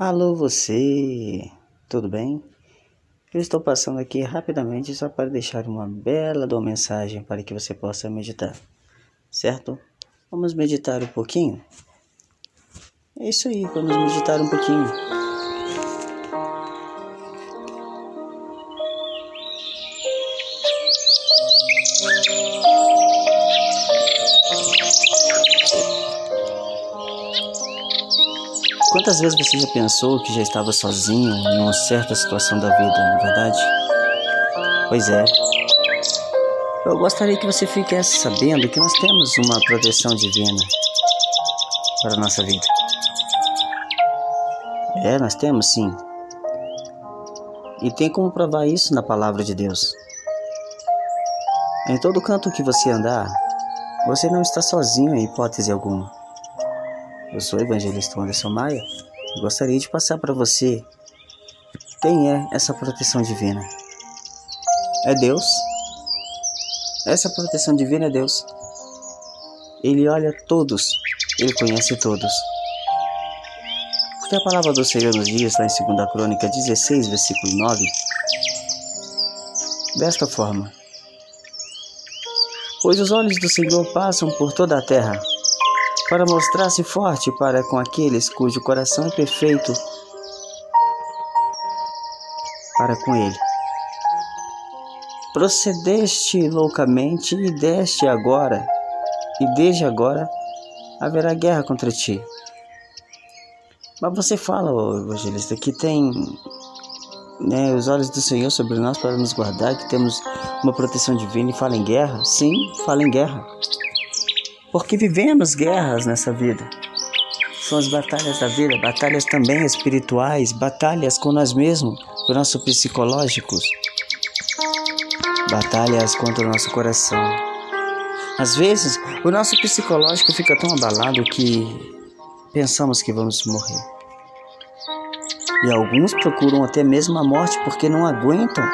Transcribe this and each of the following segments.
Alô, você! Tudo bem? Eu estou passando aqui rapidamente só para deixar uma bela de uma mensagem para que você possa meditar, certo? Vamos meditar um pouquinho? É isso aí, vamos meditar um pouquinho. Quantas vezes você já pensou que já estava sozinho em uma certa situação da vida, não é verdade? Pois é. Eu gostaria que você ficasse sabendo que nós temos uma proteção divina para a nossa vida. É, nós temos sim. E tem como provar isso na palavra de Deus. Em todo canto que você andar, você não está sozinho em hipótese alguma. Eu sou o evangelista Anderson Maia gostaria de passar para você quem é essa proteção divina. É Deus. Essa proteção divina é Deus. Ele olha todos, ele conhece todos. Porque a palavra do Senhor nos diz, lá em 2 Crônica 16, versículo 9, desta forma: Pois os olhos do Senhor passam por toda a terra para mostrar-se forte para com aqueles cujo coração é perfeito para com ele. Procedeste loucamente e deste agora, e desde agora haverá guerra contra ti. Mas você fala, evangelista, que tem né, os olhos do Senhor sobre nós para nos guardar, que temos uma proteção divina e fala em guerra? Sim, fala em guerra porque vivemos guerras nessa vida. São as batalhas da vida, batalhas também espirituais, batalhas com nós mesmos, com o nosso psicológicos, batalhas contra o nosso coração. Às vezes, o nosso psicológico fica tão abalado que pensamos que vamos morrer. E alguns procuram até mesmo a morte porque não aguentam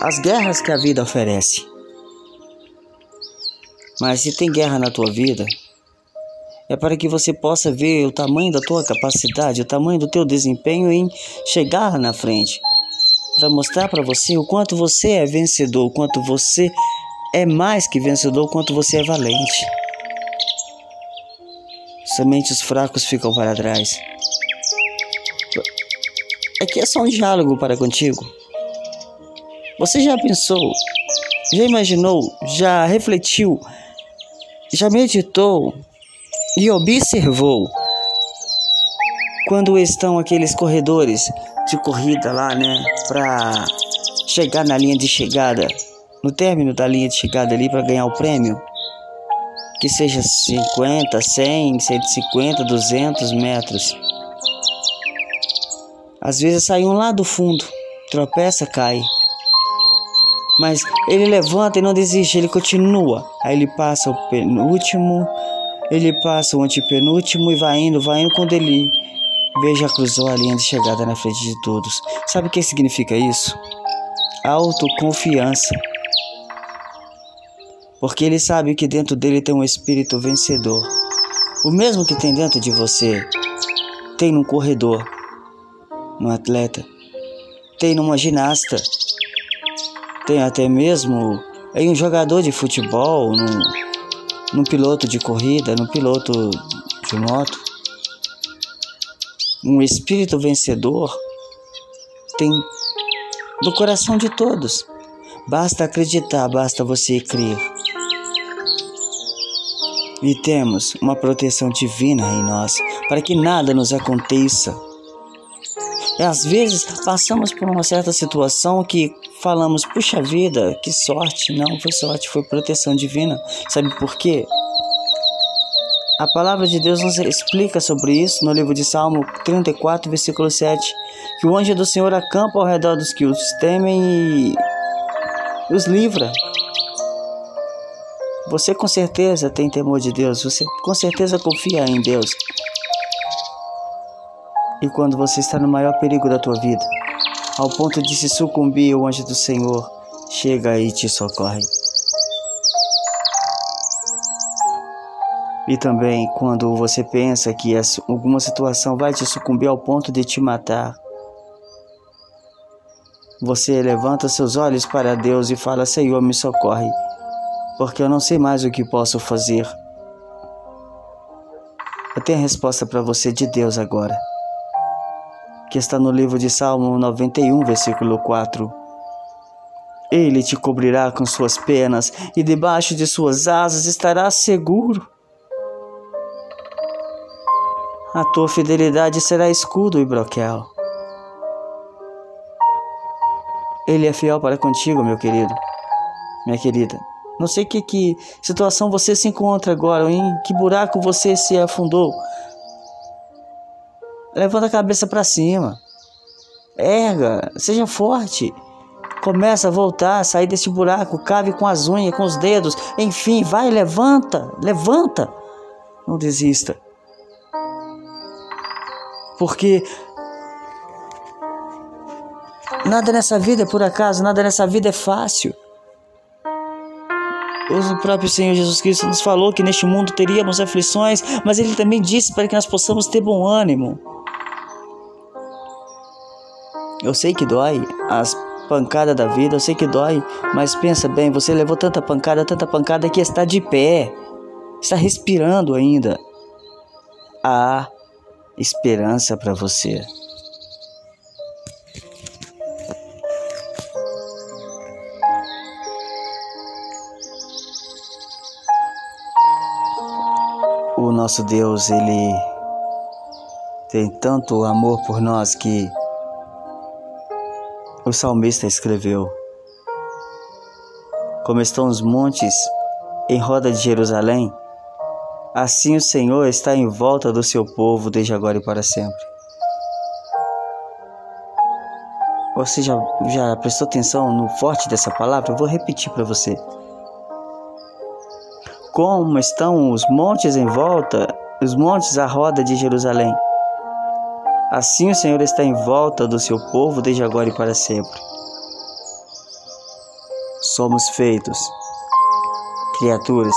as guerras que a vida oferece. Mas se tem guerra na tua vida, é para que você possa ver o tamanho da tua capacidade, o tamanho do teu desempenho em chegar na frente, para mostrar para você o quanto você é vencedor, o quanto você é mais que vencedor, o quanto você é valente. Somente os fracos ficam para trás. Aqui é só um diálogo para contigo. Você já pensou, já imaginou, já refletiu já meditou e observou quando estão aqueles corredores de corrida lá, né, para chegar na linha de chegada, no término da linha de chegada ali para ganhar o prêmio, que seja 50, 100, 150, 200 metros. Às vezes sai um lá do fundo, tropeça, cai. Mas ele levanta e não desiste, ele continua. Aí ele passa o penúltimo, ele passa o antepenúltimo e vai indo, vai indo quando ele veja cruzou a linha de chegada na frente de todos. Sabe o que significa isso? Autoconfiança. Porque ele sabe que dentro dele tem um espírito vencedor. O mesmo que tem dentro de você, tem num corredor, num atleta, tem numa ginasta, tem até mesmo em um jogador de futebol, num, num piloto de corrida, num piloto de moto. Um espírito vencedor tem no coração de todos. Basta acreditar, basta você crer. E temos uma proteção divina em nós para que nada nos aconteça. E às vezes passamos por uma certa situação que falamos, puxa vida, que sorte. Não foi sorte, foi proteção divina. Sabe por quê? A palavra de Deus nos explica sobre isso no livro de Salmo 34, versículo 7, que o anjo do Senhor acampa ao redor dos que os temem e os livra. Você com certeza tem temor de Deus, você com certeza confia em Deus. E quando você está no maior perigo da tua vida, ao ponto de se sucumbir, o anjo do Senhor chega e te socorre. E também quando você pensa que alguma situação vai te sucumbir ao ponto de te matar, você levanta seus olhos para Deus e fala: Senhor, me socorre, porque eu não sei mais o que posso fazer. Eu tenho a resposta para você de Deus agora, que está no livro de Salmo 91, versículo 4. Ele te cobrirá com suas penas e debaixo de suas asas estarás seguro. A tua fidelidade será escudo e broquel. Ele é fiel para contigo, meu querido, minha querida. Não sei que, que situação você se encontra agora, em que buraco você se afundou. Levanta a cabeça para cima. Erga, seja forte. Começa a voltar, sair desse buraco, cave com as unhas, com os dedos. Enfim, vai, levanta, levanta. Não desista. Porque nada nessa vida é por acaso, nada nessa vida é fácil. O próprio Senhor Jesus Cristo nos falou que neste mundo teríamos aflições, mas Ele também disse para que nós possamos ter bom ânimo. Eu sei que dói as pancadas da vida, eu sei que dói, mas pensa bem, você levou tanta pancada, tanta pancada que está de pé, está respirando ainda. Há esperança para você. o nosso Deus, ele tem tanto amor por nós que o salmista escreveu: Como estão os montes em roda de Jerusalém, assim o Senhor está em volta do seu povo desde agora e para sempre. Você já, já prestou atenção no forte dessa palavra? Eu vou repetir para você como estão os montes em volta, os montes à roda de Jerusalém. Assim o Senhor está em volta do seu povo desde agora e para sempre. Somos feitos criaturas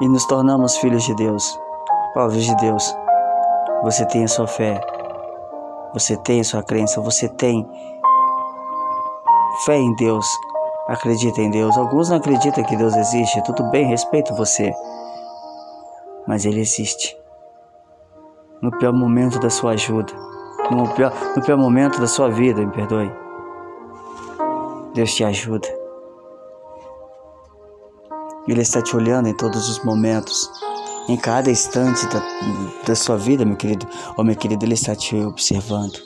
e nos tornamos filhos de Deus, povos de Deus. Você tem a sua fé, você tem a sua crença, você tem fé em Deus, acredita em Deus. Alguns não acreditam que Deus existe, tudo bem, respeito você. Mas Ele existe. No pior momento da sua ajuda, no pior, no pior momento da sua vida, me perdoe. Deus te ajuda. Ele está te olhando em todos os momentos, em cada instante da, da sua vida, meu querido ou minha querida, Ele está te observando.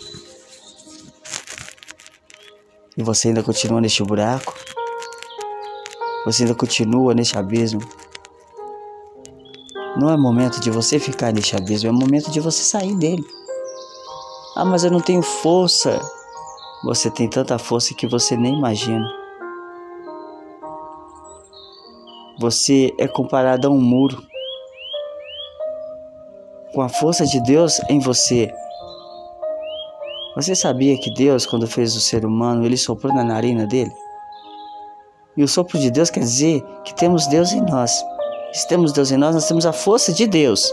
E você ainda continua neste buraco? Você ainda continua neste abismo? Não é momento de você ficar neste abismo, é momento de você sair dele. Ah, mas eu não tenho força. Você tem tanta força que você nem imagina. Você é comparado a um muro. Com a força de Deus em você, você sabia que Deus, quando fez o ser humano, ele soprou na narina dele? E o sopro de Deus quer dizer que temos Deus em nós. Se temos Deus em nós, nós temos a força de Deus.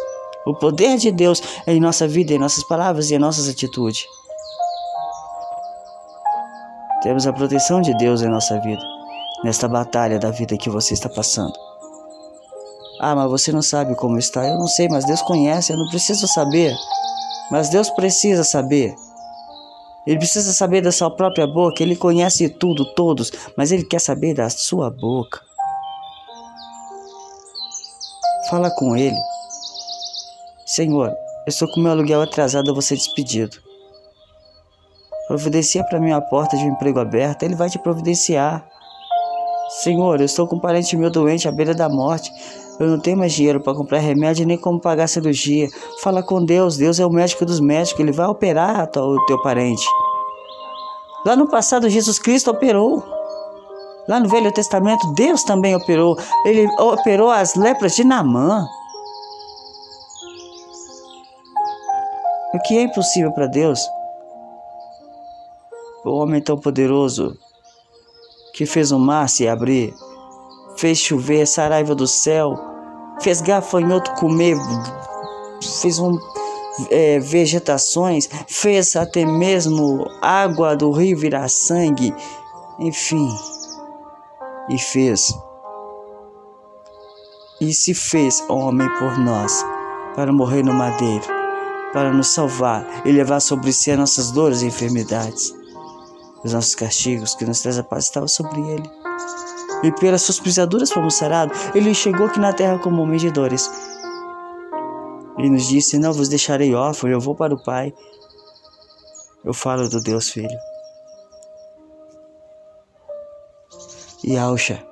O poder de Deus em nossa vida, em nossas palavras e em nossas atitudes. Temos a proteção de Deus em nossa vida, nesta batalha da vida que você está passando. Ah, mas você não sabe como está. Eu não sei, mas Deus conhece. Eu não preciso saber. Mas Deus precisa saber. Ele precisa saber da sua própria boca. Ele conhece tudo, todos, mas ele quer saber da sua boca. Fala com ele. Senhor, eu estou com meu aluguel atrasado, vou ser despedido. Providencia para mim a porta de um emprego aberto, ele vai te providenciar. Senhor, eu estou com um parente meu doente à beira da morte. Eu não tenho mais dinheiro para comprar remédio nem como pagar cirurgia. Fala com Deus, Deus é o médico dos médicos, ele vai operar o teu parente. Lá no passado, Jesus Cristo operou. Lá no Velho Testamento, Deus também operou. Ele operou as lepras de Naamã. O que é impossível para Deus? O homem tão poderoso que fez o mar se abrir, fez chover saraiva do céu, fez gafanhoto comer, fez um, é, vegetações, fez até mesmo água do rio virar sangue, enfim, e fez. E se fez homem por nós, para morrer no madeiro, para nos salvar e levar sobre si as nossas dores e enfermidades. Os nossos castigos que nos traz a paz estavam sobre ele. E pelas suas pisaduras fomos sarados. Ele chegou aqui na terra como homem de dores ele nos disse: Não vos deixarei órfão, eu vou para o Pai. Eu falo do Deus Filho. Yausha,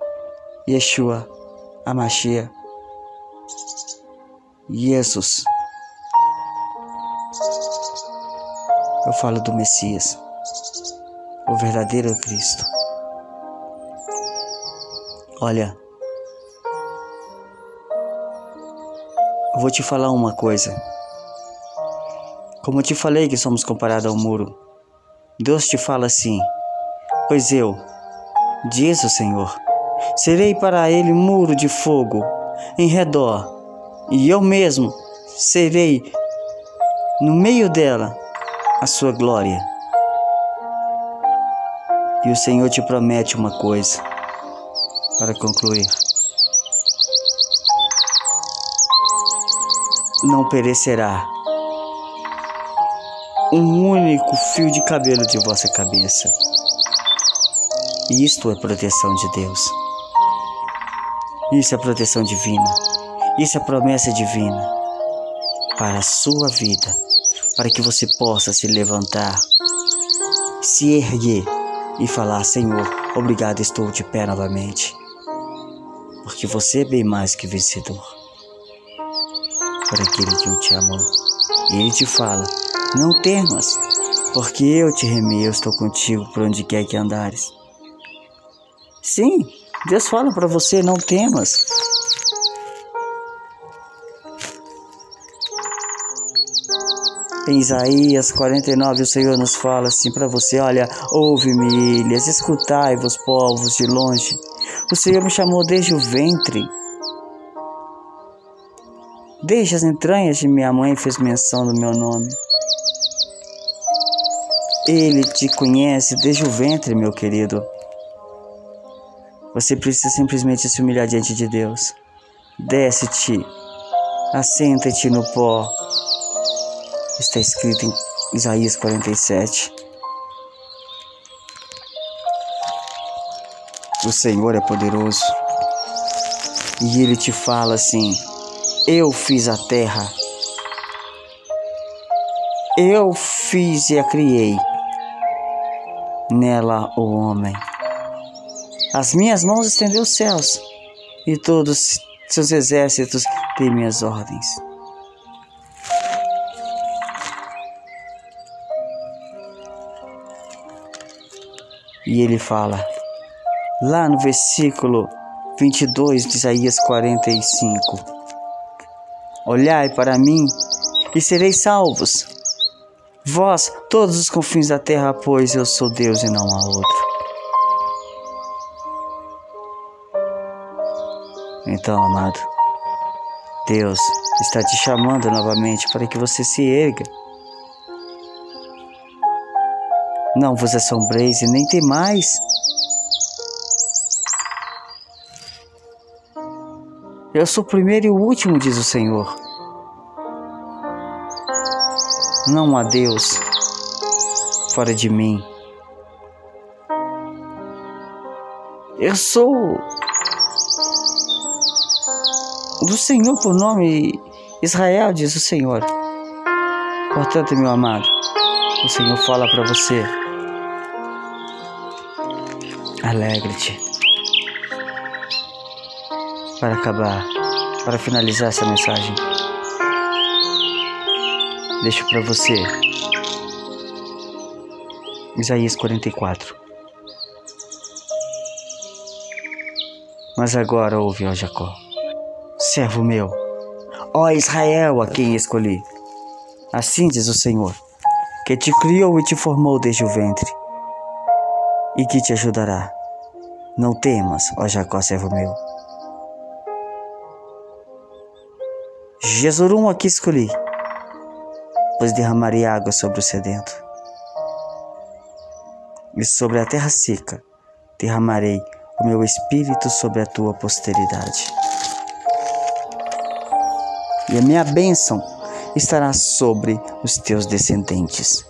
Yeshua, Amashia, Jesus. Eu falo do Messias, o verdadeiro Cristo. Olha, vou te falar uma coisa. Como eu te falei que somos comparados ao muro, Deus te fala assim: Pois eu, diz o Senhor, serei para ele muro de fogo em redor, e eu mesmo serei no meio dela a sua glória. E o Senhor te promete uma coisa para concluir. não perecerá um único fio de cabelo de vossa cabeça. Isto é proteção de Deus. Isso é proteção divina. Isso é promessa divina para a sua vida, para que você possa se levantar, se erguer e falar: Senhor, obrigado, estou de pé novamente, porque você é bem mais que vencedor para aquele que o te amou. E ele te fala: Não temas, porque eu te remi, eu estou contigo por onde quer que andares. Sim, Deus fala para você: Não temas. Em Isaías 49, o Senhor nos fala assim para você: Olha, ouve-me, ilhas, escutai-vos, povos de longe. O Senhor me chamou desde o ventre Desde as entranhas de minha mãe fez menção do meu nome. Ele te conhece desde o ventre, meu querido. Você precisa simplesmente se humilhar diante de Deus. Desce-te, assenta-te no pó. Está escrito em Isaías 47. O Senhor é poderoso. E ele te fala assim: eu fiz a terra. Eu fiz e a criei. Nela o homem. As minhas mãos estendeu os céus, e todos seus exércitos têm minhas ordens. E ele fala, lá no versículo 22 de Isaías 45. Olhai para mim e sereis salvos. Vós, todos os confins da terra, pois eu sou Deus e não há outro. Então, amado, Deus está te chamando novamente para que você se erga. Não vos assombreis e nem temais. Eu sou o primeiro e o último, diz o Senhor. Não há Deus fora de mim. Eu sou do Senhor por nome Israel, diz o Senhor. Portanto, meu amado, o Senhor fala para você: alegre-te para acabar, para finalizar essa mensagem, deixo para você Isaías 44. Mas agora ouve, ó Jacó, servo meu, ó Israel, a quem escolhi. Assim diz o Senhor, que te criou e te formou desde o ventre, e que te ajudará. Não temas, ó Jacó, servo meu. Jesurum aqui escolhi, pois derramarei água sobre o sedento, e sobre a terra seca derramarei o meu espírito sobre a tua posteridade. E a minha bênção estará sobre os teus descendentes.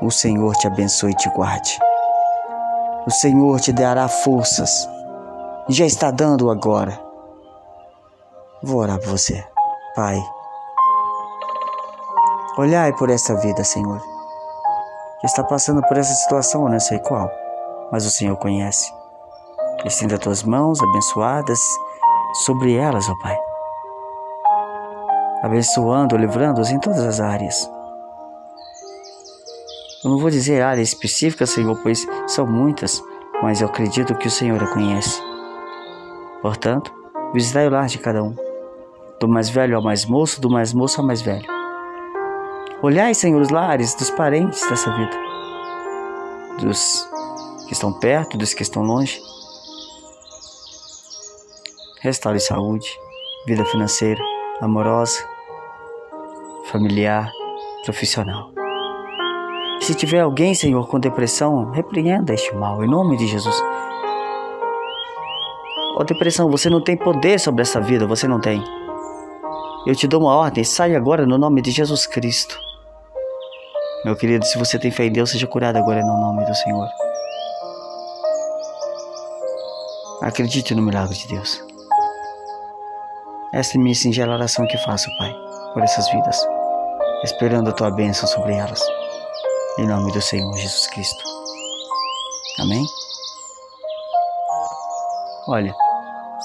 O Senhor te abençoe e te guarde. O Senhor te dará forças. E já está dando agora. Vou orar por você, Pai. Olhai por essa vida, Senhor. Que está passando por essa situação, não sei qual mas o Senhor conhece. Estenda tuas mãos abençoadas sobre elas, ó Pai. Abençoando, livrando-os em todas as áreas. Eu não vou dizer área específica, Senhor, pois são muitas, mas eu acredito que o Senhor a conhece. Portanto, visitai o lar de cada um, do mais velho ao mais moço, do mais moço ao mais velho. Olhai, Senhor, os lares dos parentes dessa vida, dos que estão perto, dos que estão longe. Restaure saúde, vida financeira, amorosa, familiar, profissional. Se tiver alguém, Senhor, com depressão, repreenda este mal, em nome de Jesus. Ó oh, depressão, você não tem poder sobre essa vida, você não tem. Eu te dou uma ordem, sai agora no nome de Jesus Cristo. Meu querido, se você tem fé em Deus, seja curado agora no nome do Senhor. Acredite no milagre de Deus. Esta é minha singela oração que faço, Pai, por essas vidas, esperando a tua bênção sobre elas. Em nome do Senhor Jesus Cristo. Amém? Olha,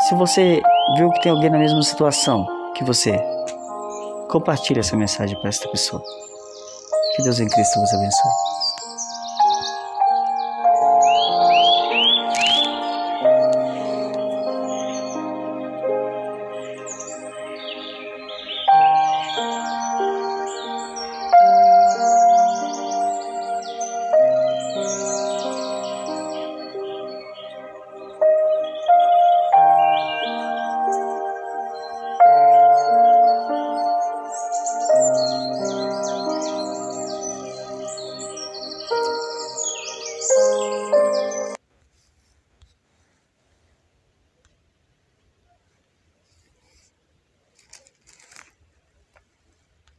se você viu que tem alguém na mesma situação que você, compartilhe essa mensagem para esta pessoa. Que Deus em Cristo vos abençoe.